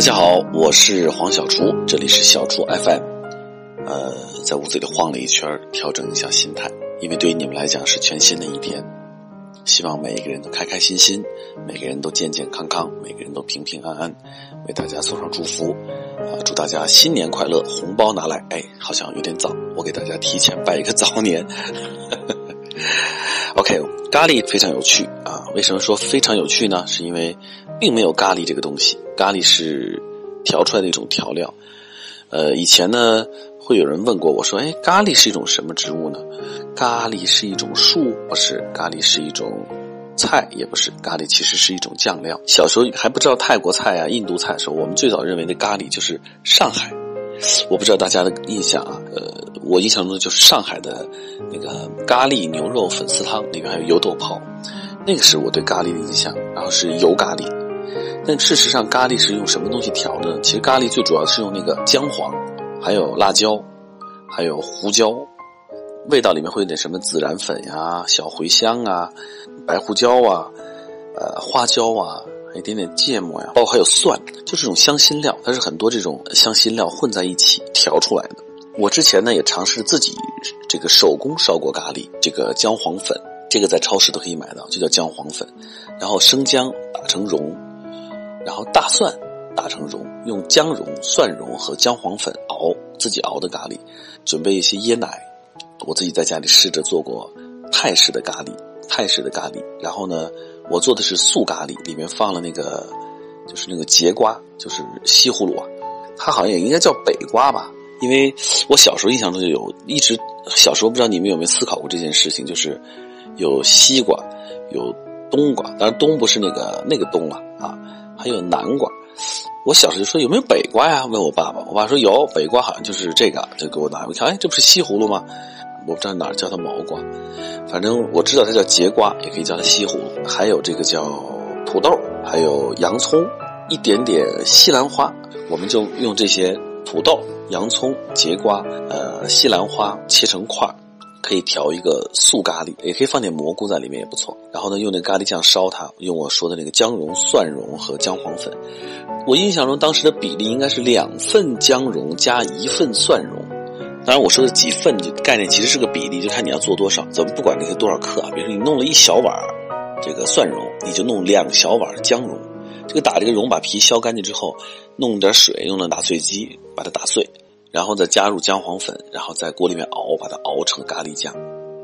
大家好，我是黄小厨，这里是小厨 FM。呃，在屋子里晃了一圈，调整一下心态，因为对于你们来讲是全新的一天。希望每一个人都开开心心，每个人都健健康康，每个人都平平安安，为大家送上祝福。啊，祝大家新年快乐，红包拿来！哎，好像有点早，我给大家提前拜一个早年。咖喱非常有趣啊！为什么说非常有趣呢？是因为并没有咖喱这个东西，咖喱是调出来的一种调料。呃，以前呢，会有人问过我说：“哎，咖喱是一种什么植物呢？”咖喱是一种树，不是？咖喱是一种菜，也不是？咖喱其实是一种酱料。小时候还不知道泰国菜啊、印度菜的时候，我们最早认为的咖喱就是上海。我不知道大家的印象啊，呃，我印象中就是上海的那个咖喱牛肉粉丝汤，里面还有油豆泡，那个是我对咖喱的印象。然后是油咖喱，但事实上咖喱是用什么东西调的？其实咖喱最主要是用那个姜黄，还有辣椒，还有胡椒，味道里面会有点什么孜然粉呀、小茴香啊、白胡椒啊、呃花椒啊。一点点芥末呀，包括还有蒜，就是这种香辛料，它是很多这种香辛料混在一起调出来的。我之前呢也尝试自己这个手工烧过咖喱，这个姜黄粉，这个在超市都可以买到，就叫姜黄粉。然后生姜打成蓉，然后大蒜打成蓉，用姜蓉、蒜蓉和姜黄粉熬，自己熬的咖喱。准备一些椰奶，我自己在家里试着做过泰式的咖喱，泰式的咖喱。然后呢？我做的是素咖喱，里面放了那个，就是那个节瓜，就是西葫芦啊，它好像也应该叫北瓜吧，因为我小时候印象中就有，一直小时候不知道你们有没有思考过这件事情，就是有西瓜，有冬瓜，当然冬不是那个那个冬了啊，还有南瓜。我小时候就说有没有北瓜呀？问我爸爸，我爸说有，北瓜好像就是这个，就给我拿，我一看，哎，这不是西葫芦吗？我不知道哪儿叫它毛瓜，反正我知道它叫节瓜，也可以叫它西葫芦。还有这个叫土豆，还有洋葱，一点点西兰花。我们就用这些土豆、洋葱、节瓜、呃西兰花切成块可以调一个素咖喱，也可以放点蘑菇在里面也不错。然后呢，用那咖喱酱烧它，用我说的那个姜蓉、蒜蓉和姜黄粉。我印象中当时的比例应该是两份姜蓉加一份蒜蓉。当然，我说的几份就概念其实是个比例，就看你要做多少。咱们不管那些多少克啊，比如说你弄了一小碗这个蒜蓉，你就弄两小碗姜蓉。这个打这个蓉，把皮削干净之后，弄点水，用那打碎机把它打碎，然后再加入姜黄粉，然后在锅里面熬，把它熬成咖喱酱。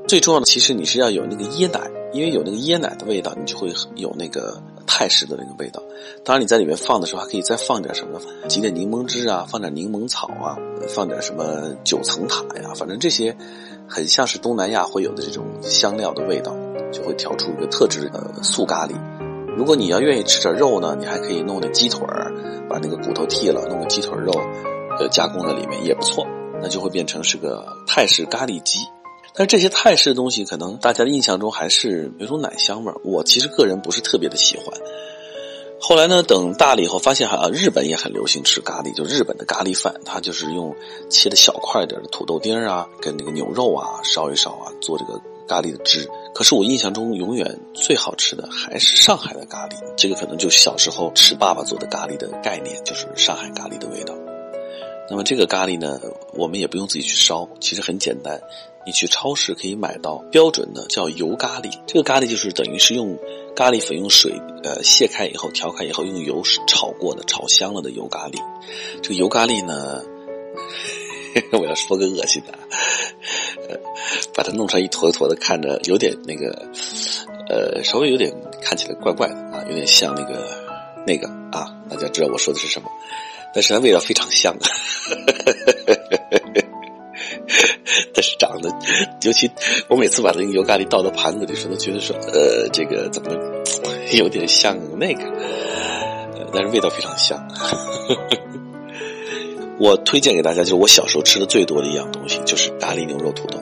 最重要的，其实你是要有那个椰奶，因为有那个椰奶的味道，你就会有那个。泰式的那个味道，当然你在里面放的时候还可以再放点什么，挤点柠檬汁啊，放点柠檬草啊，放点什么九层塔呀，反正这些很像是东南亚会有的这种香料的味道，就会调出一个特制的素咖喱。如果你要愿意吃点肉呢，你还可以弄点鸡腿儿，把那个骨头剔了，弄个鸡腿肉，呃，加工在里面也不错，那就会变成是个泰式咖喱鸡。但这些泰式的东西，可能大家的印象中还是有种奶香味儿。我其实个人不是特别的喜欢。后来呢，等大了以后，发现哈，日本也很流行吃咖喱，就日本的咖喱饭，它就是用切的小块点的土豆丁啊，跟那个牛肉啊烧一烧啊，做这个咖喱的汁。可是我印象中永远最好吃的还是上海的咖喱，这个可能就小时候吃爸爸做的咖喱的概念，就是上海咖喱的味道。那么这个咖喱呢，我们也不用自己去烧，其实很简单。你去超市可以买到标准的叫油咖喱，这个咖喱就是等于是用咖喱粉用水呃卸开以后调开以后用油炒过的炒香了的油咖喱。这个油咖喱呢，我要说个恶心的，把它弄成一坨一坨的，看着有点那个，呃，稍微有点看起来怪怪的啊，有点像那个那个啊，大家知道我说的是什么，但是它味道非常香。但是长得，尤其我每次把那个油咖喱倒到盘子里时候，都觉得说，呃，这个怎么 有点像那个，但是味道非常香。我推荐给大家，就是我小时候吃的最多的一样东西，就是咖喱牛肉土豆。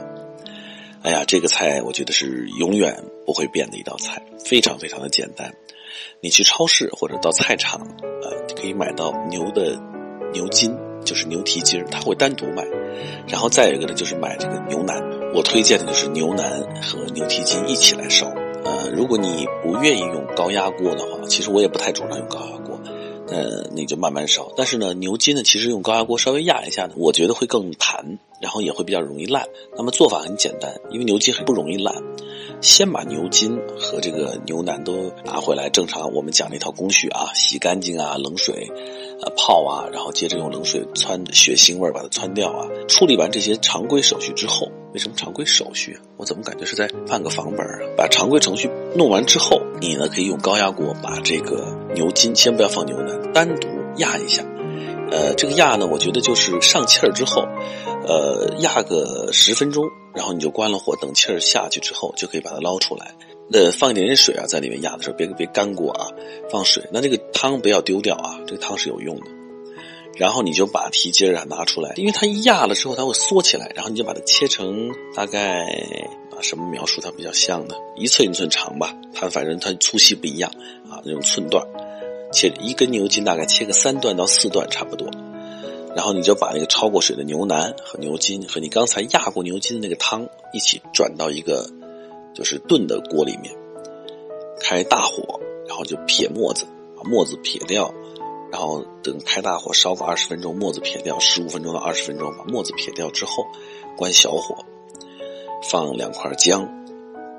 哎呀，这个菜我觉得是永远不会变的一道菜，非常非常的简单。你去超市或者到菜场，呃，可以买到牛的牛筋。就是牛蹄筋儿，它会单独卖，然后再有一个呢，就是买这个牛腩。我推荐的就是牛腩和牛蹄筋一起来烧。呃，如果你不愿意用高压锅的话，其实我也不太主张用高压锅。呃，你就慢慢烧。但是呢，牛筋呢，其实用高压锅稍微压一下呢，我觉得会更弹，然后也会比较容易烂。那么做法很简单，因为牛筋很不容易烂。先把牛筋和这个牛腩都拿回来，正常我们讲那套工序啊，洗干净啊，冷水，呃泡啊，然后接着用冷水汆血腥味把它汆掉啊。处理完这些常规手续之后，为什么常规手续？我怎么感觉是在办个房本啊？把常规程序弄完之后，你呢可以用高压锅把这个牛筋，先不要放牛腩，单独压一下。呃，这个压呢，我觉得就是上气儿之后。呃，压个十分钟，然后你就关了火，等气儿下去之后，就可以把它捞出来。呃，放一点点水啊，在里面压的时候，别别干过啊，放水。那这个汤不要丢掉啊，这个汤是有用的。然后你就把蹄筋啊拿出来，因为它一压了之后，它会缩起来。然后你就把它切成大概啊什么描述它比较像的，一寸一寸长吧。它反正它粗细不一样啊，那种寸段，切一根牛筋大概切个三段到四段差不多。然后你就把那个焯过水的牛腩和牛筋和你刚才压过牛筋的那个汤一起转到一个就是炖的锅里面，开大火，然后就撇沫子，把沫子撇掉，然后等开大火烧个二十分钟，沫子撇掉，十五分钟到二十分钟，把沫子撇掉之后，关小火，放两块姜，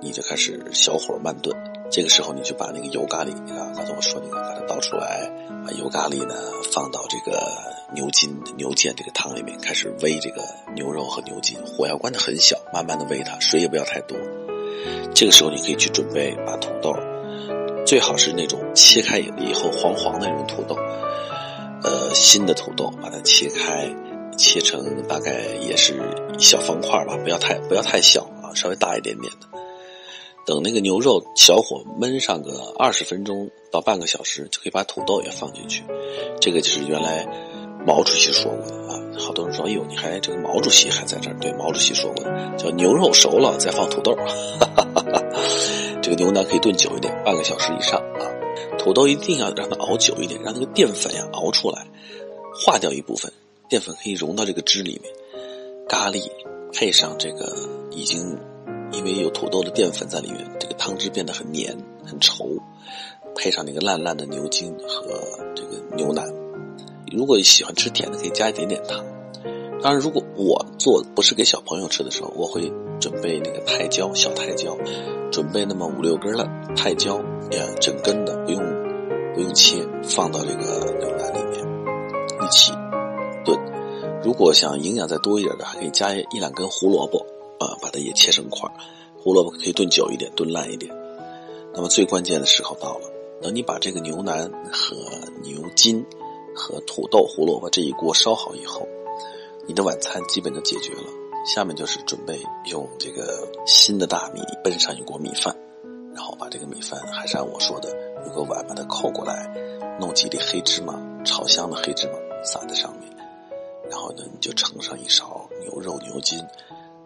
你就开始小火慢炖。这个时候你就把那个油咖喱啊，刚才我说那个，把它倒出来，把油咖喱呢放到这个。牛筋、牛腱这个汤里面开始煨这个牛肉和牛筋，火要关的很小，慢慢的煨它，水也不要太多。这个时候你可以去准备把土豆，最好是那种切开以后黄黄的那种土豆，呃，新的土豆把它切开，切成大概也是小方块吧，不要太不要太小啊，稍微大一点点的。等那个牛肉小火焖上个二十分钟到半个小时，就可以把土豆也放进去。这个就是原来。毛主席说过的啊，好多人说，哎呦，你还这个毛主席还在这儿？对，毛主席说过的，叫牛肉熟了再放土豆，这个牛腩可以炖久一点，半个小时以上啊。土豆一定要让它熬久一点，让那个淀粉呀熬出来，化掉一部分淀粉可以融到这个汁里面。咖喱配上这个已经因为有土豆的淀粉在里面，这个汤汁变得很黏很稠，配上那个烂烂的牛筋和这个牛腩。如果喜欢吃甜的，可以加一点点糖。当然，如果我做不是给小朋友吃的时候，我会准备那个泰椒，小泰椒，准备那么五六根的泰椒，也整根的，不用不用切，放到这个牛腩里面一起炖。如果想营养再多一点的，还可以加一两根胡萝卜，啊，把它也切成块。胡萝卜可以炖久一点，炖烂一点。那么最关键的时候到了，等你把这个牛腩和牛筋。和土豆、胡萝卜这一锅烧好以后，你的晚餐基本就解决了。下面就是准备用这个新的大米焖上一锅米饭，然后把这个米饭还是按我说的，有个碗把它扣过来，弄几粒黑芝麻，炒香的黑芝麻撒在上面，然后呢你就盛上一勺牛肉、牛筋、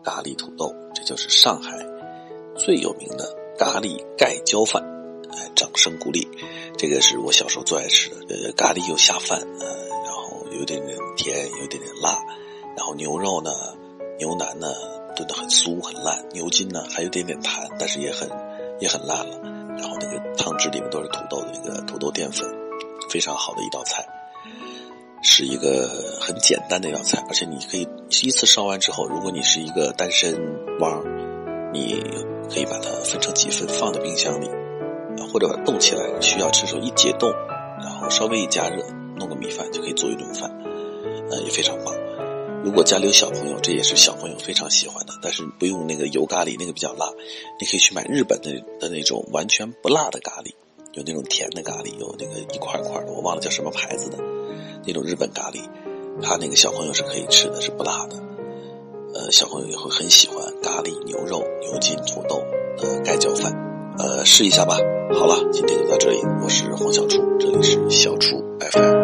咖喱、土豆，这就是上海最有名的咖喱盖浇饭。哎，掌声鼓励，这个是我小时候最爱吃的。呃，咖喱又下饭，呃，然后有点点甜，有点点辣，然后牛肉呢，牛腩呢炖得很酥很烂，牛筋呢还有点点弹，但是也很也很烂了。然后那个汤汁里面都是土豆的那个土豆淀粉，非常好的一道菜，是一个很简单的一道菜，而且你可以一次烧完之后，如果你是一个单身汪，你可以把它分成几份放在冰箱里。或者把它冻起来，需要吃的时候一解冻，然后稍微一加热，弄个米饭就可以做一顿饭，呃，也非常棒。如果家里有小朋友，这也是小朋友非常喜欢的，但是不用那个油咖喱，那个比较辣，你可以去买日本的的那种完全不辣的咖喱，有那种甜的咖喱，有那个一块块的，我忘了叫什么牌子的，那种日本咖喱，他那个小朋友是可以吃的，是不辣的，呃，小朋友也会很喜欢咖喱牛肉、牛筋、土豆的盖浇饭，呃，试一下吧。好了，今天就到这里。我是黄小厨，这里是小厨 FM。